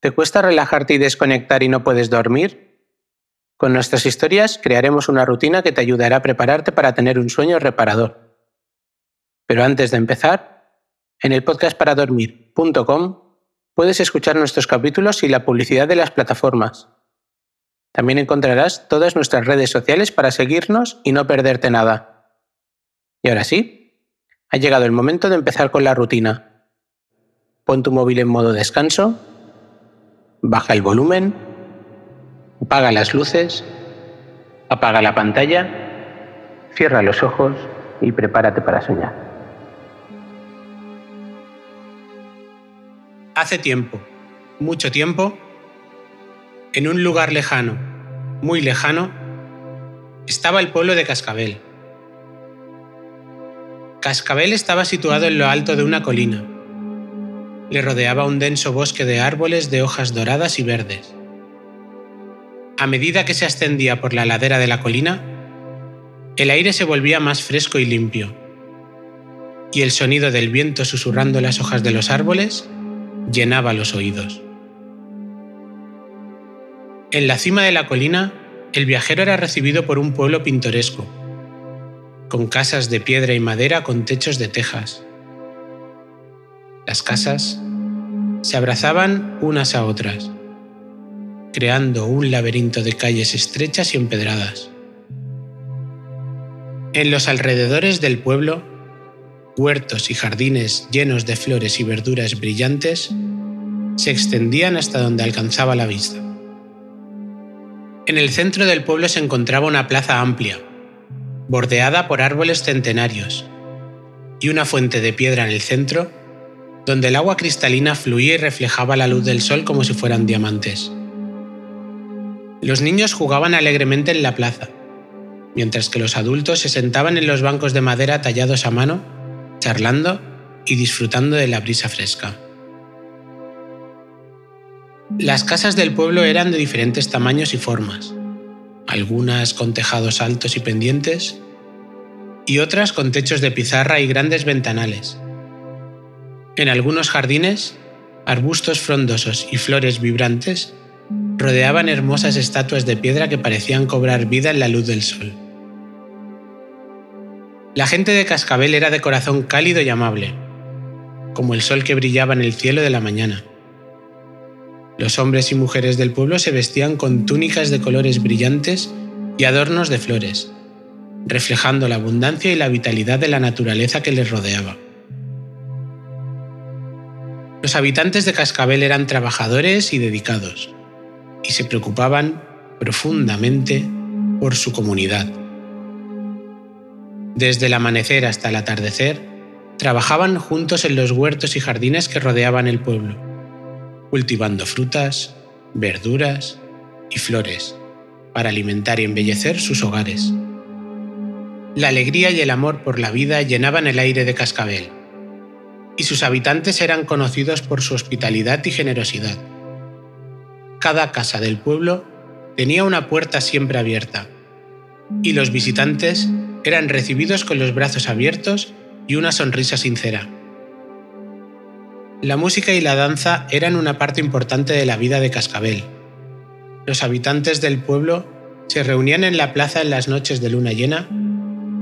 ¿Te cuesta relajarte y desconectar y no puedes dormir? Con nuestras historias crearemos una rutina que te ayudará a prepararte para tener un sueño reparador. Pero antes de empezar, en el podcastparadormir.com puedes escuchar nuestros capítulos y la publicidad de las plataformas. También encontrarás todas nuestras redes sociales para seguirnos y no perderte nada. Y ahora sí, ha llegado el momento de empezar con la rutina. Pon tu móvil en modo descanso, baja el volumen, apaga las luces, apaga la pantalla, cierra los ojos y prepárate para soñar. Hace tiempo, mucho tiempo, en un lugar lejano, muy lejano, estaba el pueblo de Cascabel. Cascabel estaba situado en lo alto de una colina. Le rodeaba un denso bosque de árboles de hojas doradas y verdes. A medida que se ascendía por la ladera de la colina, el aire se volvía más fresco y limpio, y el sonido del viento susurrando las hojas de los árboles llenaba los oídos. En la cima de la colina, el viajero era recibido por un pueblo pintoresco, con casas de piedra y madera con techos de tejas. Las casas se abrazaban unas a otras, creando un laberinto de calles estrechas y empedradas. En los alrededores del pueblo huertos y jardines llenos de flores y verduras brillantes se extendían hasta donde alcanzaba la vista. En el centro del pueblo se encontraba una plaza amplia, bordeada por árboles centenarios, y una fuente de piedra en el centro, donde el agua cristalina fluía y reflejaba la luz del sol como si fueran diamantes. Los niños jugaban alegremente en la plaza, mientras que los adultos se sentaban en los bancos de madera tallados a mano charlando y disfrutando de la brisa fresca. Las casas del pueblo eran de diferentes tamaños y formas, algunas con tejados altos y pendientes, y otras con techos de pizarra y grandes ventanales. En algunos jardines, arbustos frondosos y flores vibrantes rodeaban hermosas estatuas de piedra que parecían cobrar vida en la luz del sol. La gente de Cascabel era de corazón cálido y amable, como el sol que brillaba en el cielo de la mañana. Los hombres y mujeres del pueblo se vestían con túnicas de colores brillantes y adornos de flores, reflejando la abundancia y la vitalidad de la naturaleza que les rodeaba. Los habitantes de Cascabel eran trabajadores y dedicados, y se preocupaban profundamente por su comunidad. Desde el amanecer hasta el atardecer, trabajaban juntos en los huertos y jardines que rodeaban el pueblo, cultivando frutas, verduras y flores para alimentar y embellecer sus hogares. La alegría y el amor por la vida llenaban el aire de Cascabel, y sus habitantes eran conocidos por su hospitalidad y generosidad. Cada casa del pueblo tenía una puerta siempre abierta, y los visitantes eran recibidos con los brazos abiertos y una sonrisa sincera. La música y la danza eran una parte importante de la vida de Cascabel. Los habitantes del pueblo se reunían en la plaza en las noches de luna llena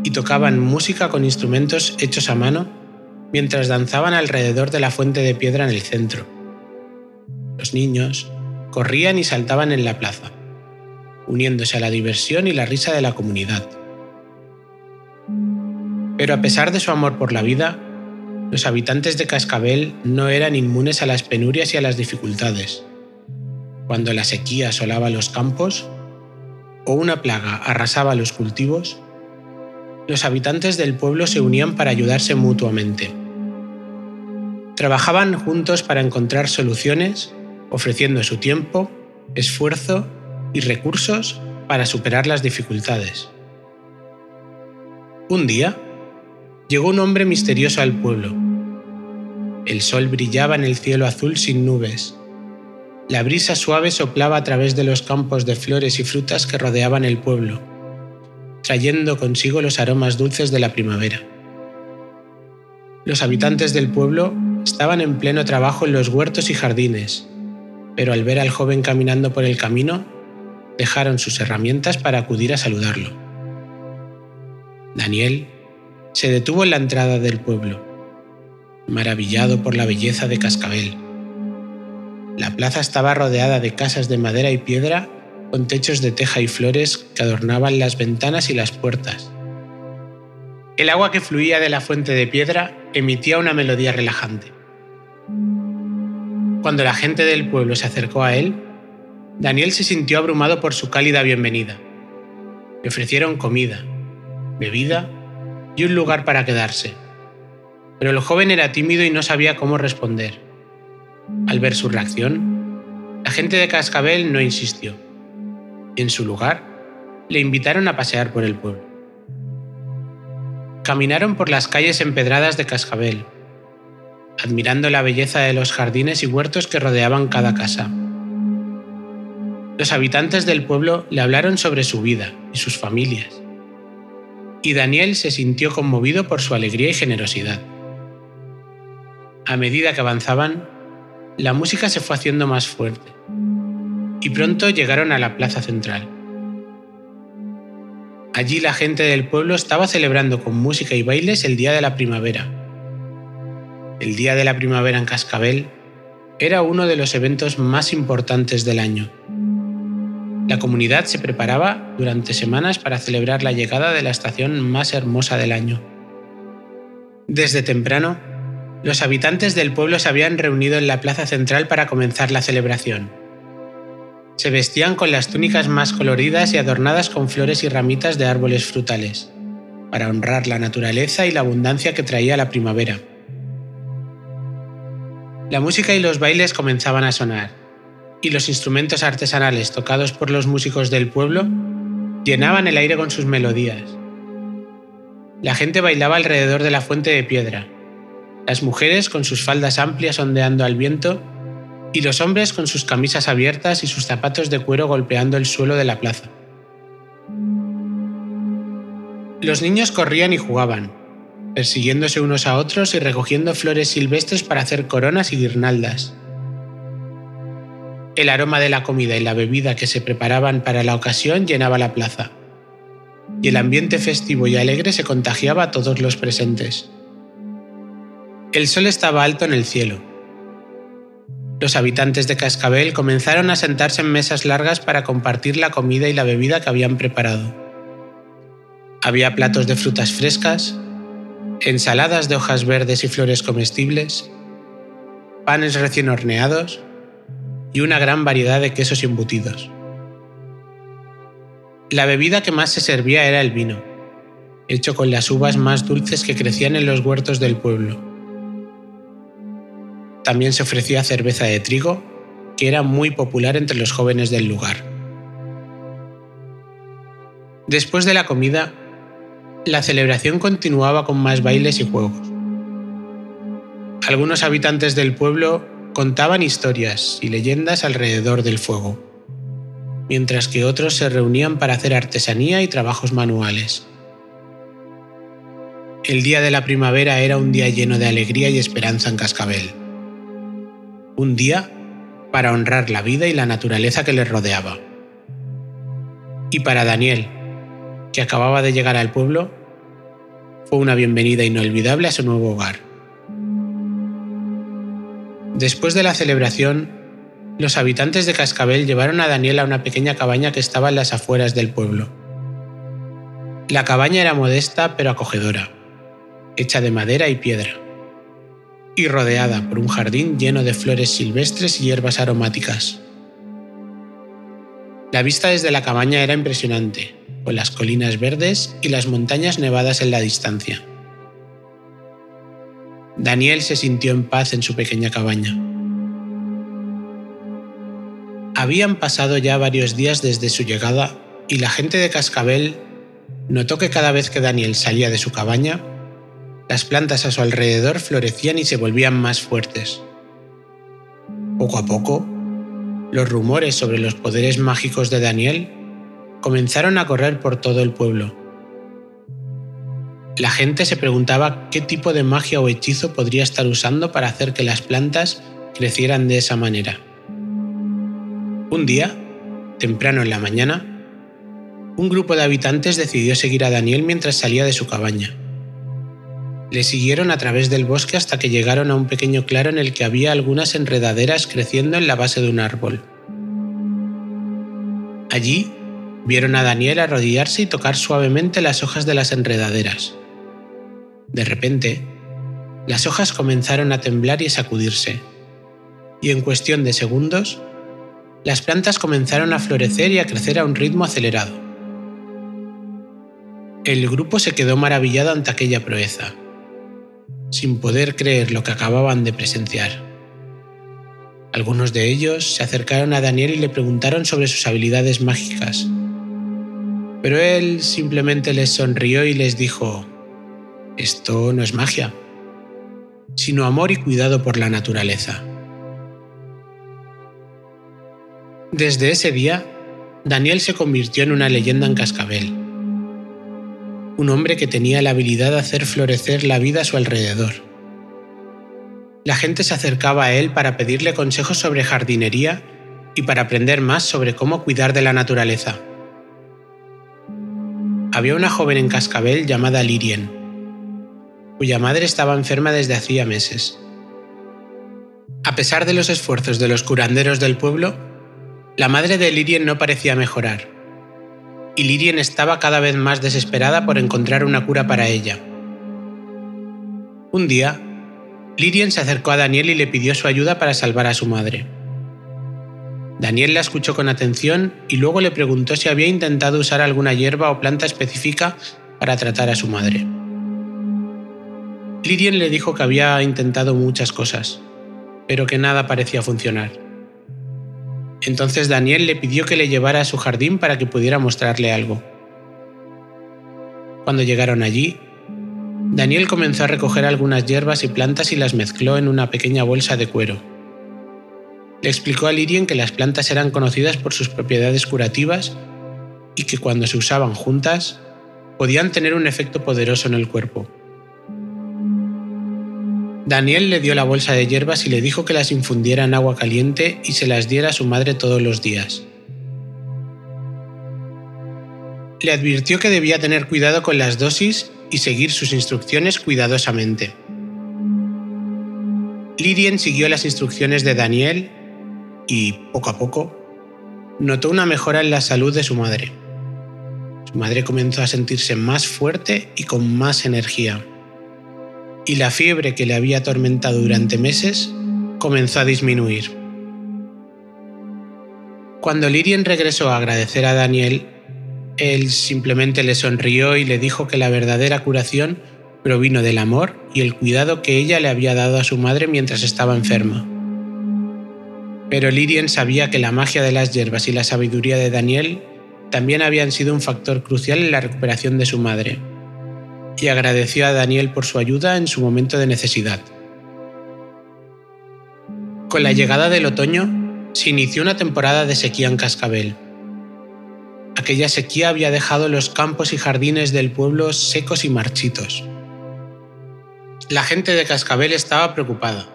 y tocaban música con instrumentos hechos a mano mientras danzaban alrededor de la fuente de piedra en el centro. Los niños corrían y saltaban en la plaza, uniéndose a la diversión y la risa de la comunidad. Pero a pesar de su amor por la vida, los habitantes de Cascabel no eran inmunes a las penurias y a las dificultades. Cuando la sequía asolaba los campos o una plaga arrasaba los cultivos, los habitantes del pueblo se unían para ayudarse mutuamente. Trabajaban juntos para encontrar soluciones, ofreciendo su tiempo, esfuerzo y recursos para superar las dificultades. Un día, llegó un hombre misterioso al pueblo. El sol brillaba en el cielo azul sin nubes. La brisa suave soplaba a través de los campos de flores y frutas que rodeaban el pueblo, trayendo consigo los aromas dulces de la primavera. Los habitantes del pueblo estaban en pleno trabajo en los huertos y jardines, pero al ver al joven caminando por el camino, dejaron sus herramientas para acudir a saludarlo. Daniel se detuvo en la entrada del pueblo, maravillado por la belleza de Cascabel. La plaza estaba rodeada de casas de madera y piedra con techos de teja y flores que adornaban las ventanas y las puertas. El agua que fluía de la fuente de piedra emitía una melodía relajante. Cuando la gente del pueblo se acercó a él, Daniel se sintió abrumado por su cálida bienvenida. Le ofrecieron comida, bebida y un lugar para quedarse. Pero el joven era tímido y no sabía cómo responder. Al ver su reacción, la gente de Cascabel no insistió. En su lugar, le invitaron a pasear por el pueblo. Caminaron por las calles empedradas de Cascabel, admirando la belleza de los jardines y huertos que rodeaban cada casa. Los habitantes del pueblo le hablaron sobre su vida y sus familias, y Daniel se sintió conmovido por su alegría y generosidad. A medida que avanzaban, la música se fue haciendo más fuerte, y pronto llegaron a la plaza central. Allí la gente del pueblo estaba celebrando con música y bailes el Día de la Primavera, el Día de la Primavera en Cascabel era uno de los eventos más importantes del año. La comunidad se preparaba durante semanas para celebrar la llegada de la estación más hermosa del año. Desde temprano, los habitantes del pueblo se habían reunido en la plaza central para comenzar la celebración. Se vestían con las túnicas más coloridas y adornadas con flores y ramitas de árboles frutales, para honrar la naturaleza y la abundancia que traía la primavera. La música y los bailes comenzaban a sonar, y los instrumentos artesanales tocados por los músicos del pueblo llenaban el aire con sus melodías. La gente bailaba alrededor de la fuente de piedra, las mujeres con sus faldas amplias ondeando al viento y los hombres con sus camisas abiertas y sus zapatos de cuero golpeando el suelo de la plaza. Los niños corrían y jugaban, persiguiéndose unos a otros y recogiendo flores silvestres para hacer coronas y guirnaldas. El aroma de la comida y la bebida que se preparaban para la ocasión llenaba la plaza, y el ambiente festivo y alegre se contagiaba a todos los presentes. El sol estaba alto en el cielo. Los habitantes de Cascabel comenzaron a sentarse en mesas largas para compartir la comida y la bebida que habían preparado. Había platos de frutas frescas, ensaladas de hojas verdes y flores comestibles, panes recién horneados y una gran variedad de quesos embutidos. La bebida que más se servía era el vino, hecho con las uvas más dulces que crecían en los huertos del pueblo. También se ofrecía cerveza de trigo, que era muy popular entre los jóvenes del lugar. Después de la comida, la celebración continuaba con más bailes y juegos. Algunos habitantes del pueblo contaban historias y leyendas alrededor del fuego, mientras que otros se reunían para hacer artesanía y trabajos manuales. El día de la primavera era un día lleno de alegría y esperanza en Cascabel. Un día para honrar la vida y la naturaleza que les rodeaba. Y para Daniel, que acababa de llegar al pueblo, fue una bienvenida inolvidable a su nuevo hogar. Después de la celebración, los habitantes de Cascabel llevaron a Daniel a una pequeña cabaña que estaba en las afueras del pueblo. La cabaña era modesta pero acogedora, hecha de madera y piedra, y rodeada por un jardín lleno de flores silvestres y hierbas aromáticas. La vista desde la cabaña era impresionante, con las colinas verdes y las montañas nevadas en la distancia. Daniel se sintió en paz en su pequeña cabaña. Habían pasado ya varios días desde su llegada y la gente de Cascabel notó que cada vez que Daniel salía de su cabaña, las plantas a su alrededor florecían y se volvían más fuertes. Poco a poco, los rumores sobre los poderes mágicos de Daniel comenzaron a correr por todo el pueblo. La gente se preguntaba qué tipo de magia o hechizo podría estar usando para hacer que las plantas crecieran de esa manera. Un día, temprano en la mañana, un grupo de habitantes decidió seguir a Daniel mientras salía de su cabaña. Le siguieron a través del bosque hasta que llegaron a un pequeño claro en el que había algunas enredaderas creciendo en la base de un árbol. Allí vieron a Daniel arrodillarse y tocar suavemente las hojas de las enredaderas. De repente, las hojas comenzaron a temblar y a sacudirse, y en cuestión de segundos, las plantas comenzaron a florecer y a crecer a un ritmo acelerado. El grupo se quedó maravillado ante aquella proeza, sin poder creer lo que acababan de presenciar. Algunos de ellos se acercaron a Daniel y le preguntaron sobre sus habilidades mágicas, pero él simplemente les sonrió y les dijo, esto no es magia, sino amor y cuidado por la naturaleza. Desde ese día, Daniel se convirtió en una leyenda en cascabel. Un hombre que tenía la habilidad de hacer florecer la vida a su alrededor. La gente se acercaba a él para pedirle consejos sobre jardinería y para aprender más sobre cómo cuidar de la naturaleza. Había una joven en Cascabel llamada Lirien, cuya madre estaba enferma desde hacía meses. A pesar de los esfuerzos de los curanderos del pueblo, la madre de Lirien no parecía mejorar, y Lirien estaba cada vez más desesperada por encontrar una cura para ella. Un día, Lirien se acercó a Daniel y le pidió su ayuda para salvar a su madre. Daniel la escuchó con atención y luego le preguntó si había intentado usar alguna hierba o planta específica para tratar a su madre. Lirien le dijo que había intentado muchas cosas, pero que nada parecía funcionar. Entonces Daniel le pidió que le llevara a su jardín para que pudiera mostrarle algo. Cuando llegaron allí, Daniel comenzó a recoger algunas hierbas y plantas y las mezcló en una pequeña bolsa de cuero. Le explicó a Lirien que las plantas eran conocidas por sus propiedades curativas y que cuando se usaban juntas podían tener un efecto poderoso en el cuerpo. Daniel le dio la bolsa de hierbas y le dijo que las infundiera en agua caliente y se las diera a su madre todos los días. Le advirtió que debía tener cuidado con las dosis y seguir sus instrucciones cuidadosamente. Lirien siguió las instrucciones de Daniel y, poco a poco, notó una mejora en la salud de su madre. Su madre comenzó a sentirse más fuerte y con más energía y la fiebre que le había atormentado durante meses comenzó a disminuir. Cuando Lirien regresó a agradecer a Daniel, él simplemente le sonrió y le dijo que la verdadera curación provino del amor y el cuidado que ella le había dado a su madre mientras estaba enferma. Pero Lirien sabía que la magia de las hierbas y la sabiduría de Daniel también habían sido un factor crucial en la recuperación de su madre y agradeció a Daniel por su ayuda en su momento de necesidad. Con la llegada del otoño, se inició una temporada de sequía en Cascabel. Aquella sequía había dejado los campos y jardines del pueblo secos y marchitos. La gente de Cascabel estaba preocupada,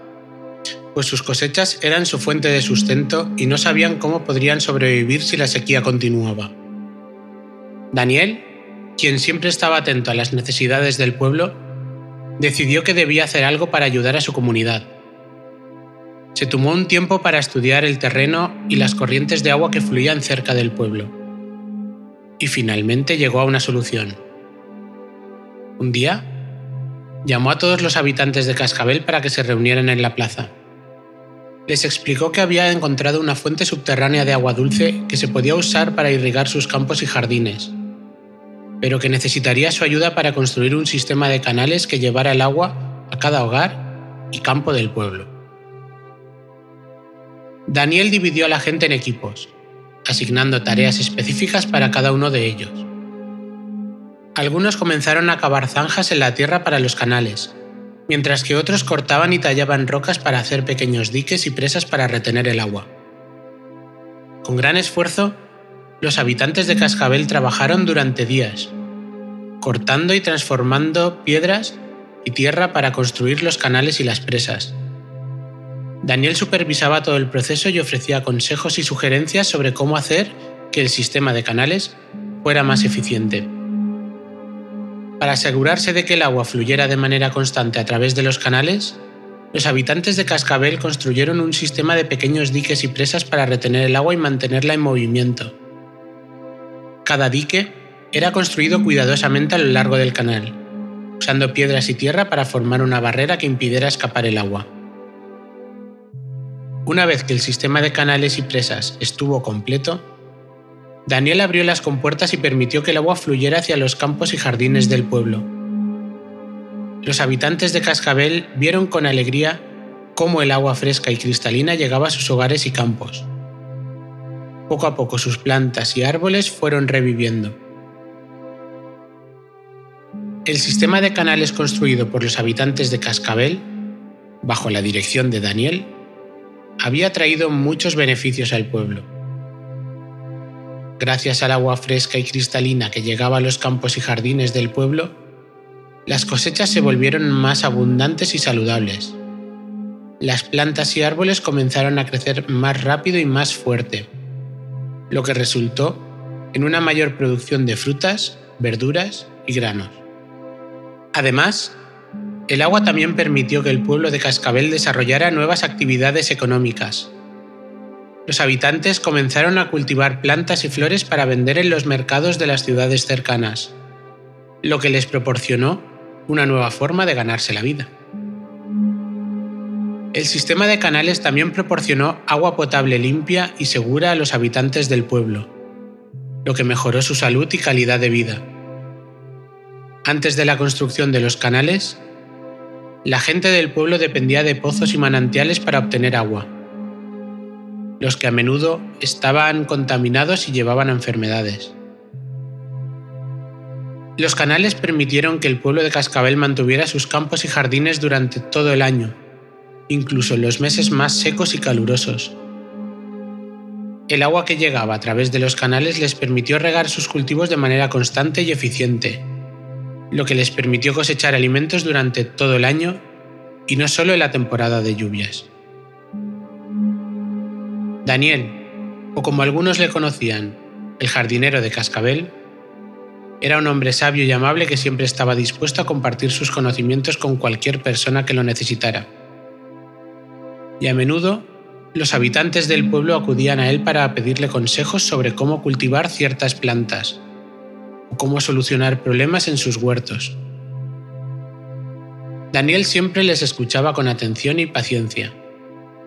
pues sus cosechas eran su fuente de sustento y no sabían cómo podrían sobrevivir si la sequía continuaba. Daniel quien siempre estaba atento a las necesidades del pueblo, decidió que debía hacer algo para ayudar a su comunidad. Se tomó un tiempo para estudiar el terreno y las corrientes de agua que fluían cerca del pueblo. Y finalmente llegó a una solución. Un día, llamó a todos los habitantes de Cascabel para que se reunieran en la plaza. Les explicó que había encontrado una fuente subterránea de agua dulce que se podía usar para irrigar sus campos y jardines pero que necesitaría su ayuda para construir un sistema de canales que llevara el agua a cada hogar y campo del pueblo. Daniel dividió a la gente en equipos, asignando tareas específicas para cada uno de ellos. Algunos comenzaron a cavar zanjas en la tierra para los canales, mientras que otros cortaban y tallaban rocas para hacer pequeños diques y presas para retener el agua. Con gran esfuerzo, los habitantes de Cascabel trabajaron durante días, cortando y transformando piedras y tierra para construir los canales y las presas. Daniel supervisaba todo el proceso y ofrecía consejos y sugerencias sobre cómo hacer que el sistema de canales fuera más eficiente. Para asegurarse de que el agua fluyera de manera constante a través de los canales, los habitantes de Cascabel construyeron un sistema de pequeños diques y presas para retener el agua y mantenerla en movimiento. Cada dique era construido cuidadosamente a lo largo del canal, usando piedras y tierra para formar una barrera que impidiera escapar el agua. Una vez que el sistema de canales y presas estuvo completo, Daniel abrió las compuertas y permitió que el agua fluyera hacia los campos y jardines del pueblo. Los habitantes de Cascabel vieron con alegría cómo el agua fresca y cristalina llegaba a sus hogares y campos. Poco a poco sus plantas y árboles fueron reviviendo. El sistema de canales construido por los habitantes de Cascabel, bajo la dirección de Daniel, había traído muchos beneficios al pueblo gracias al agua fresca y cristalina que llegaba a los campos y jardines del pueblo, las cosechas se volvieron más abundantes y saludables. Las plantas y árboles comenzaron a crecer más rápido y más fuerte, lo que resultó en una mayor producción de frutas, verduras y granos. Además, el agua también permitió que el pueblo de Cascabel desarrollara nuevas actividades económicas, los habitantes comenzaron a cultivar plantas y flores para vender en los mercados de las ciudades cercanas, lo que les proporcionó una nueva forma de ganarse la vida. El sistema de canales también proporcionó agua potable limpia y segura a los habitantes del pueblo, lo que mejoró su salud y calidad de vida. Antes de la construcción de los canales, la gente del pueblo dependía de pozos y manantiales para obtener agua los que a menudo estaban contaminados y llevaban enfermedades. Los canales permitieron que el pueblo de Cascabel mantuviera sus campos y jardines durante todo el año, incluso en los meses más secos y calurosos. El agua que llegaba a través de los canales les permitió regar sus cultivos de manera constante y eficiente, lo que les permitió cosechar alimentos durante todo el año y no solo en la temporada de lluvias. Daniel, o como algunos le conocían, el jardinero de Cascabel, era un hombre sabio y amable que siempre estaba dispuesto a compartir sus conocimientos con cualquier persona que lo necesitara. Y a menudo, los habitantes del pueblo acudían a él para pedirle consejos sobre cómo cultivar ciertas plantas o cómo solucionar problemas en sus huertos. Daniel siempre les escuchaba con atención y paciencia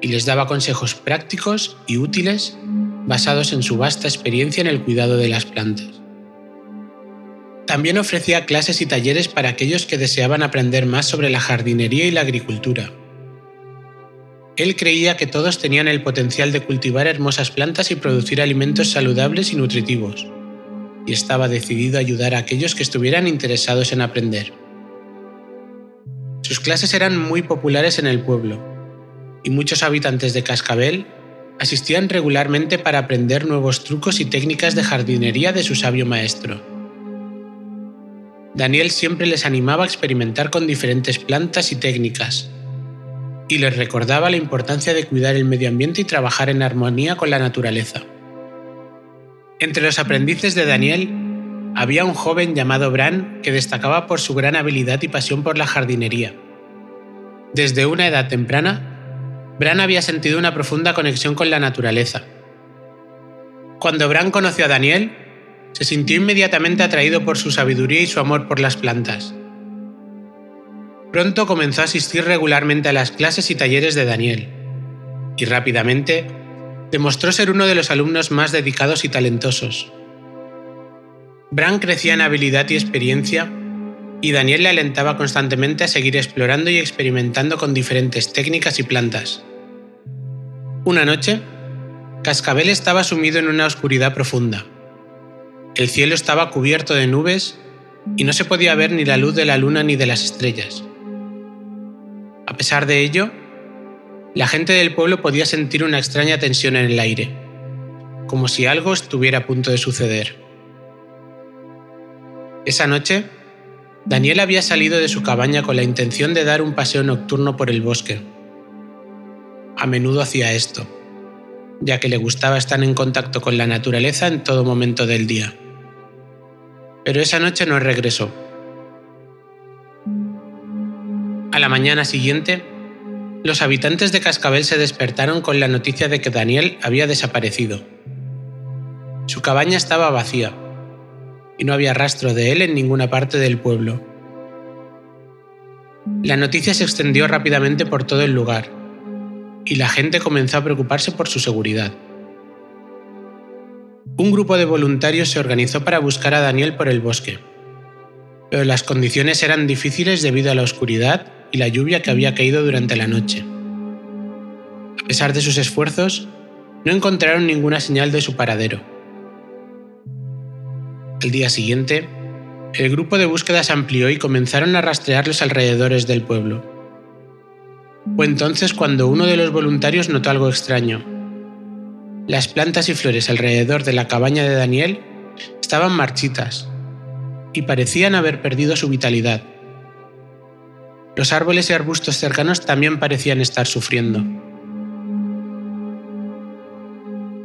y les daba consejos prácticos y útiles basados en su vasta experiencia en el cuidado de las plantas. También ofrecía clases y talleres para aquellos que deseaban aprender más sobre la jardinería y la agricultura. Él creía que todos tenían el potencial de cultivar hermosas plantas y producir alimentos saludables y nutritivos, y estaba decidido a ayudar a aquellos que estuvieran interesados en aprender. Sus clases eran muy populares en el pueblo, y muchos habitantes de Cascabel asistían regularmente para aprender nuevos trucos y técnicas de jardinería de su sabio maestro. Daniel siempre les animaba a experimentar con diferentes plantas y técnicas, y les recordaba la importancia de cuidar el medio ambiente y trabajar en armonía con la naturaleza. Entre los aprendices de Daniel había un joven llamado Bran que destacaba por su gran habilidad y pasión por la jardinería. Desde una edad temprana, Bran había sentido una profunda conexión con la naturaleza. Cuando Bran conoció a Daniel, se sintió inmediatamente atraído por su sabiduría y su amor por las plantas. Pronto comenzó a asistir regularmente a las clases y talleres de Daniel, y rápidamente demostró ser uno de los alumnos más dedicados y talentosos. Bran crecía en habilidad y experiencia y Daniel le alentaba constantemente a seguir explorando y experimentando con diferentes técnicas y plantas. Una noche, Cascabel estaba sumido en una oscuridad profunda. El cielo estaba cubierto de nubes y no se podía ver ni la luz de la luna ni de las estrellas. A pesar de ello, la gente del pueblo podía sentir una extraña tensión en el aire, como si algo estuviera a punto de suceder. Esa noche, Daniel había salido de su cabaña con la intención de dar un paseo nocturno por el bosque. a menudo hacía esto, ya que le gustaba estar en contacto con la naturaleza en todo momento del día. Pero esa noche no regresó. A la mañana siguiente, los habitantes de Cascabel se despertaron con la noticia de que Daniel había desaparecido. Su cabaña estaba vacía y no había rastro de él en ninguna parte del pueblo. La noticia se extendió rápidamente por todo el lugar y la gente comenzó a preocuparse por su seguridad. Un grupo de voluntarios se organizó para buscar a Daniel por el bosque, pero las condiciones eran difíciles debido a la oscuridad y la lluvia que había caído durante la noche. A pesar de sus esfuerzos, no encontraron ninguna señal de su paradero. Al día siguiente, el grupo de búsqueda amplió y comenzaron a rastrear los alrededores del pueblo. Fue entonces cuando uno de los voluntarios notó algo extraño. Las plantas y flores alrededor de la cabaña de Daniel estaban marchitas y parecían haber perdido su vitalidad. Los árboles y arbustos cercanos también parecían estar sufriendo.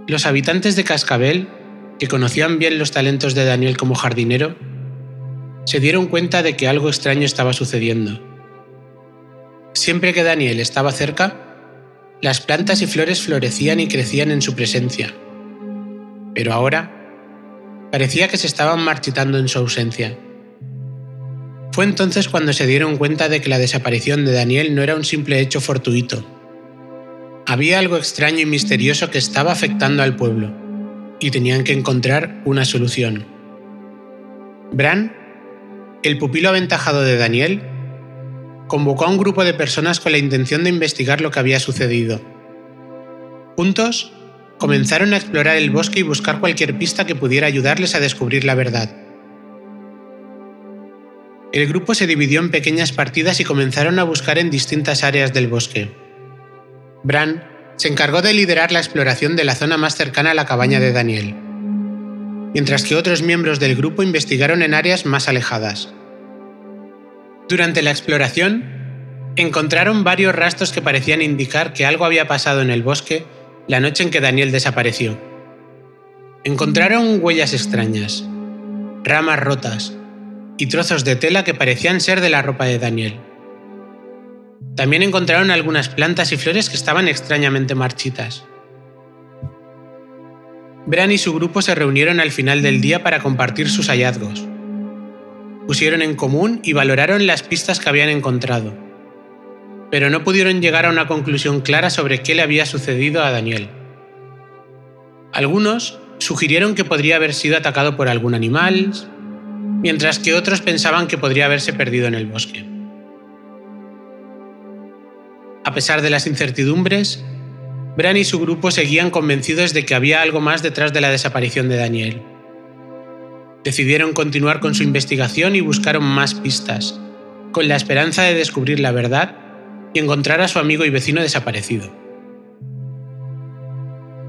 Los habitantes de Cascabel, que conocían bien los talentos de Daniel como jardinero, se dieron cuenta de que algo extraño estaba sucediendo. Siempre que Daniel estaba cerca, las plantas y flores florecían y crecían en su presencia. Pero ahora parecía que se estaban marchitando en su ausencia. Fue entonces cuando se dieron cuenta de que la desaparición de Daniel no era un simple hecho fortuito. Había algo extraño y misterioso que estaba afectando al pueblo, y tenían que encontrar una solución. Bran, el pupilo aventajado de Daniel, convocó a un grupo de personas con la intención de investigar lo que había sucedido. Juntos, comenzaron a explorar el bosque y buscar cualquier pista que pudiera ayudarles a descubrir la verdad. El grupo se dividió en pequeñas partidas y comenzaron a buscar en distintas áreas del bosque. Bran se encargó de liderar la exploración de la zona más cercana a la cabaña de Daniel, mientras que otros miembros del grupo investigaron en áreas más alejadas. Durante la exploración, encontraron varios rastros que parecían indicar que algo había pasado en el bosque la noche en que Daniel desapareció. Encontraron huellas extrañas, ramas rotas, y trozos de tela que parecían ser de la ropa de Daniel. También encontraron algunas plantas y flores que estaban extrañamente marchitas. Bran y su grupo se reunieron al final del día para compartir sus hallazgos. Pusieron en común y valoraron las pistas que habían encontrado, pero no pudieron llegar a una conclusión clara sobre qué le había sucedido a Daniel. Algunos sugirieron que podría haber sido atacado por algún animal, mientras que otros pensaban que podría haberse perdido en el bosque. A pesar de las incertidumbres, Bran y su grupo seguían convencidos de que había algo más detrás de la desaparición de Daniel. Decidieron continuar con su investigación y buscaron más pistas, con la esperanza de descubrir la verdad y encontrar a su amigo y vecino desaparecido.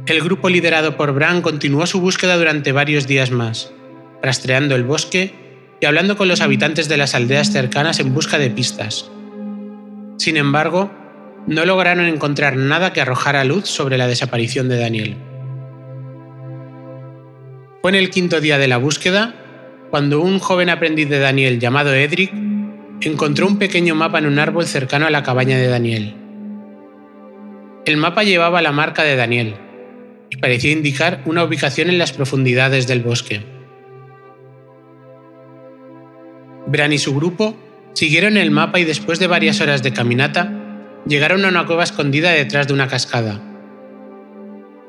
El grupo liderado por Bran continuó su búsqueda durante varios días más, rastreando el bosque y hablando con los habitantes de las aldeas cercanas en busca de pistas. Sin embargo, no lograron encontrar nada que arrojara luz sobre la desaparición de Daniel. Fue en el quinto día de la búsqueda cuando un joven aprendiz de Daniel llamado Edric encontró un pequeño mapa en un árbol cercano a la cabaña de Daniel. El mapa llevaba la marca de Daniel y parecía indicar una ubicación en las profundidades del bosque. Bran y su grupo siguieron el mapa y después de varias horas de caminata, llegaron a una cueva escondida detrás de una cascada.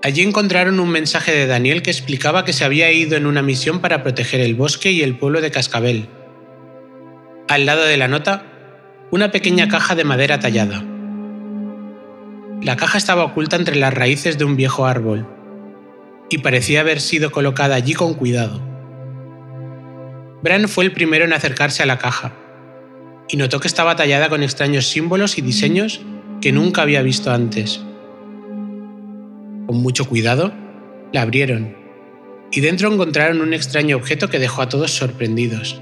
Allí encontraron un mensaje de Daniel que explicaba que se había ido en una misión para proteger el bosque y el pueblo de Cascabel. Al lado de la nota, una pequeña caja de madera tallada. La caja estaba oculta entre las raíces de un viejo árbol y parecía haber sido colocada allí con cuidado. Bran fue el primero en acercarse a la caja y notó que estaba tallada con extraños símbolos y diseños que nunca había visto antes. Con mucho cuidado, la abrieron y dentro encontraron un extraño objeto que dejó a todos sorprendidos.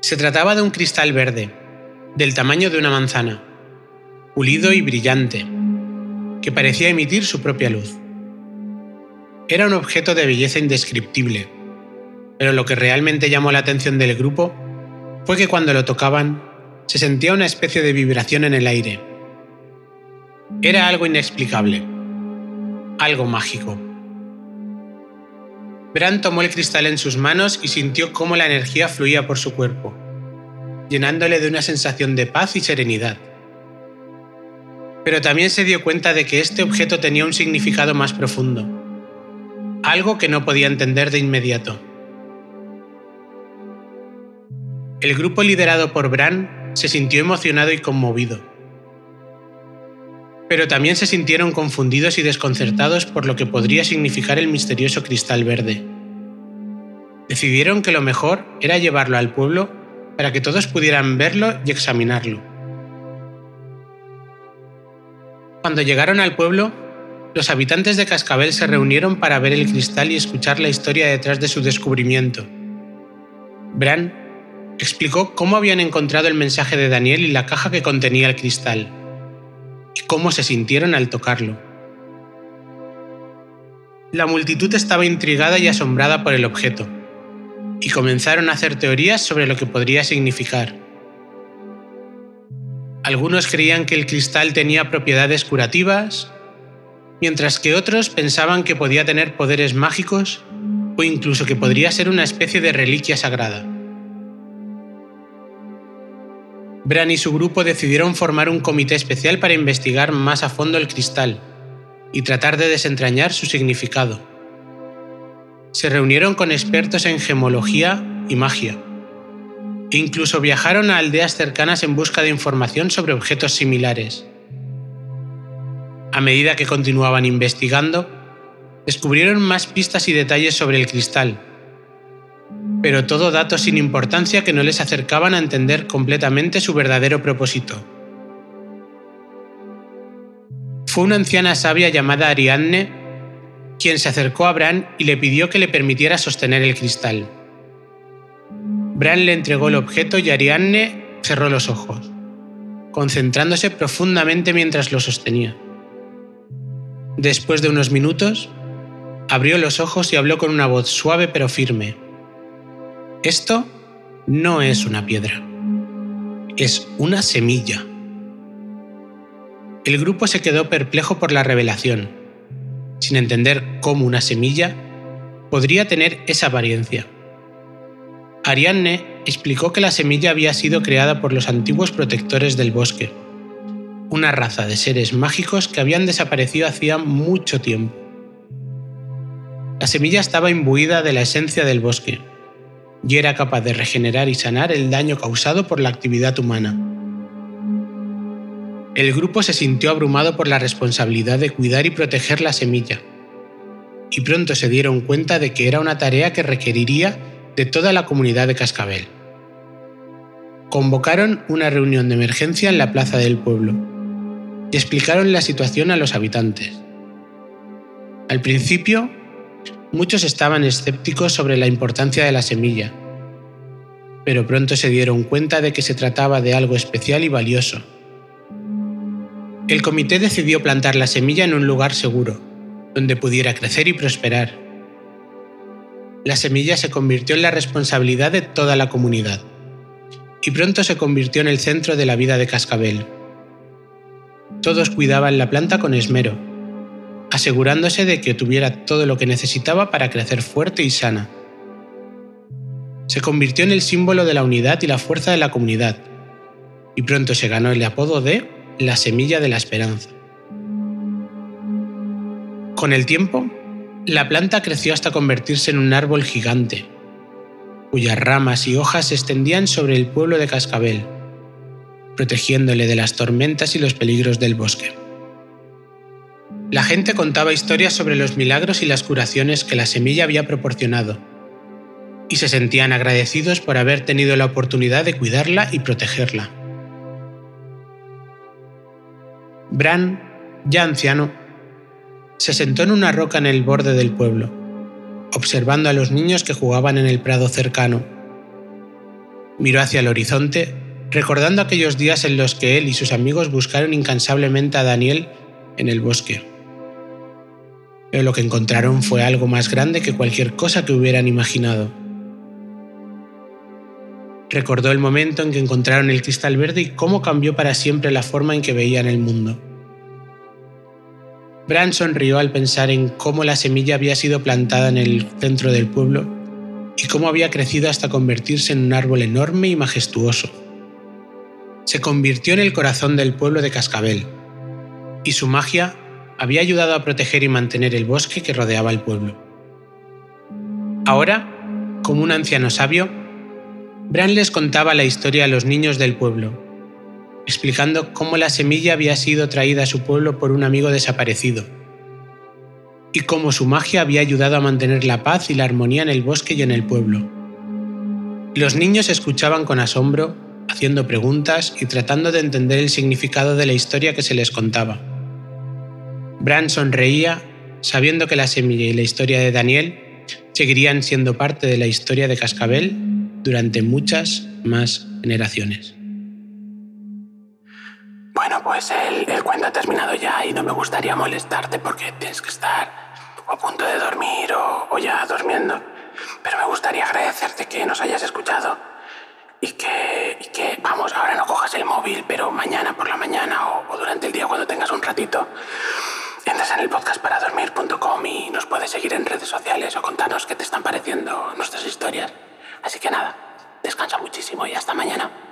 Se trataba de un cristal verde, del tamaño de una manzana, pulido y brillante. que parecía emitir su propia luz. Era un objeto de belleza indescriptible, pero lo que realmente llamó la atención del grupo fue que cuando lo tocaban se sentía una especie de vibración en el aire. Era algo inexplicable, algo mágico. Bran tomó el cristal en sus manos y sintió cómo la energía fluía por su cuerpo, llenándole de una sensación de paz y serenidad. Pero también se dio cuenta de que este objeto tenía un significado más profundo, algo que no podía entender de inmediato. El grupo liderado por Bran se sintió emocionado y conmovido. Pero también se sintieron confundidos y desconcertados por lo que podría significar el misterioso cristal verde. Decidieron que lo mejor era llevarlo al pueblo para que todos pudieran verlo y examinarlo. Cuando llegaron al pueblo, los habitantes de Cascabel se reunieron para ver el cristal y escuchar la historia detrás de su descubrimiento. Bran explicó cómo habían encontrado el mensaje de Daniel y la caja que contenía el cristal, y cómo se sintieron al tocarlo. La multitud estaba intrigada y asombrada por el objeto, y comenzaron a hacer teorías sobre lo que podría significar. Algunos creían que el cristal tenía propiedades curativas, mientras que otros pensaban que podía tener poderes mágicos o incluso que podría ser una especie de reliquia sagrada. Bran y su grupo decidieron formar un comité especial para investigar más a fondo el cristal y tratar de desentrañar su significado. Se reunieron con expertos en gemología y magia, incluso viajaron a aldeas cercanas en busca de información sobre objetos similares. A medida que continuaban investigando, descubrieron más pistas y detalles sobre el cristal, pero todo dato sin importancia que no les acercaban a entender completamente su verdadero propósito. Fue una anciana sabia llamada Ariadne quien se acercó a Bran y le pidió que le permitiera sostener el cristal. Bran le entregó el objeto y Ariadne cerró los ojos, concentrándose profundamente mientras lo sostenía. Después de unos minutos, abrió los ojos y habló con una voz suave pero firme. Esto no es una piedra, es una semilla. El grupo se quedó perplejo por la revelación, sin entender cómo una semilla podría tener esa apariencia. Ariadne explicó que la semilla había sido creada por los antiguos protectores del bosque, una raza de seres mágicos que habían desaparecido hacía mucho tiempo. La semilla estaba imbuida de la esencia del bosque, y era capaz de regenerar y sanar el daño causado por la actividad humana. El grupo se sintió abrumado por la responsabilidad de cuidar y proteger la semilla, y pronto se dieron cuenta de que era una tarea que requeriría de toda la comunidad de Cascabel. Convocaron una reunión de emergencia en la plaza del pueblo y explicaron la situación a los habitantes. Al principio Muchos estaban escépticos sobre la importancia de la semilla, pero pronto se dieron cuenta de que se trataba de algo especial y valioso. El comité decidió plantar la semilla en un lugar seguro, donde pudiera crecer y prosperar. La semilla se convirtió en la responsabilidad de toda la comunidad, y pronto se convirtió en el centro de la vida de Cascabel. Todos cuidaban la planta con esmero, asegurándose de que tuviera todo lo que necesitaba para crecer fuerte y sana. Se convirtió en el símbolo de la unidad y la fuerza de la comunidad, y pronto se ganó el apodo de la semilla de la esperanza. Con el tiempo, la planta creció hasta convertirse en un árbol gigante, cuyas ramas y hojas se extendían sobre el pueblo de Cascabel, protegiéndole de las tormentas y los peligros del bosque. La gente contaba historias sobre los milagros y las curaciones que la semilla había proporcionado, y se sentían agradecidos por haber tenido la oportunidad de cuidarla y protegerla. Bran, ya anciano, se sentó en una roca en el borde del pueblo, observando a los niños que jugaban en el prado cercano. Miró hacia el horizonte, recordando aquellos días en los que él y sus amigos buscaron incansablemente a Daniel en el bosque. Pero lo que encontraron fue algo más grande que cualquier cosa que hubieran imaginado. Recordó el momento en que encontraron el cristal verde y cómo cambió para siempre la forma en que veían el mundo. Bran sonrió al pensar en cómo la semilla había sido plantada en el centro del pueblo y cómo había crecido hasta convertirse en un árbol enorme y majestuoso. Se convirtió en el corazón del pueblo de Cascabel, y su magia había ayudado a proteger y mantener el bosque que rodeaba el pueblo. Ahora, como un anciano sabio, Bran les contaba la historia a los niños del pueblo, explicando cómo la semilla había sido traída a su pueblo por un amigo desaparecido, y cómo su magia había ayudado a mantener la paz y la armonía en el bosque y en el pueblo. Los niños escuchaban con asombro, haciendo preguntas y tratando de entender el significado de la historia que se les contaba. Bran sonreía, sabiendo que la semilla y la historia de Daniel seguirían siendo parte de la historia de Cascabel durante muchas más generaciones. Bueno, pues el, cuento ha terminado ya y no me gustaría molestarte porque tienes que estar a punto de dormir o, ya durmiendo. Pero me gustaría agradecerte que nos hayas escuchado y que, y que, vamos, ahora no cojas el móvil, pero mañana por la mañana o durante el día cuando tengas un ratito, entras en el podcastparadormir.com y nos puedes seguir en redes sociales o contarnos qué te están pareciendo nuestras historias. Así que nada, descansa muchísimo y hasta mañana.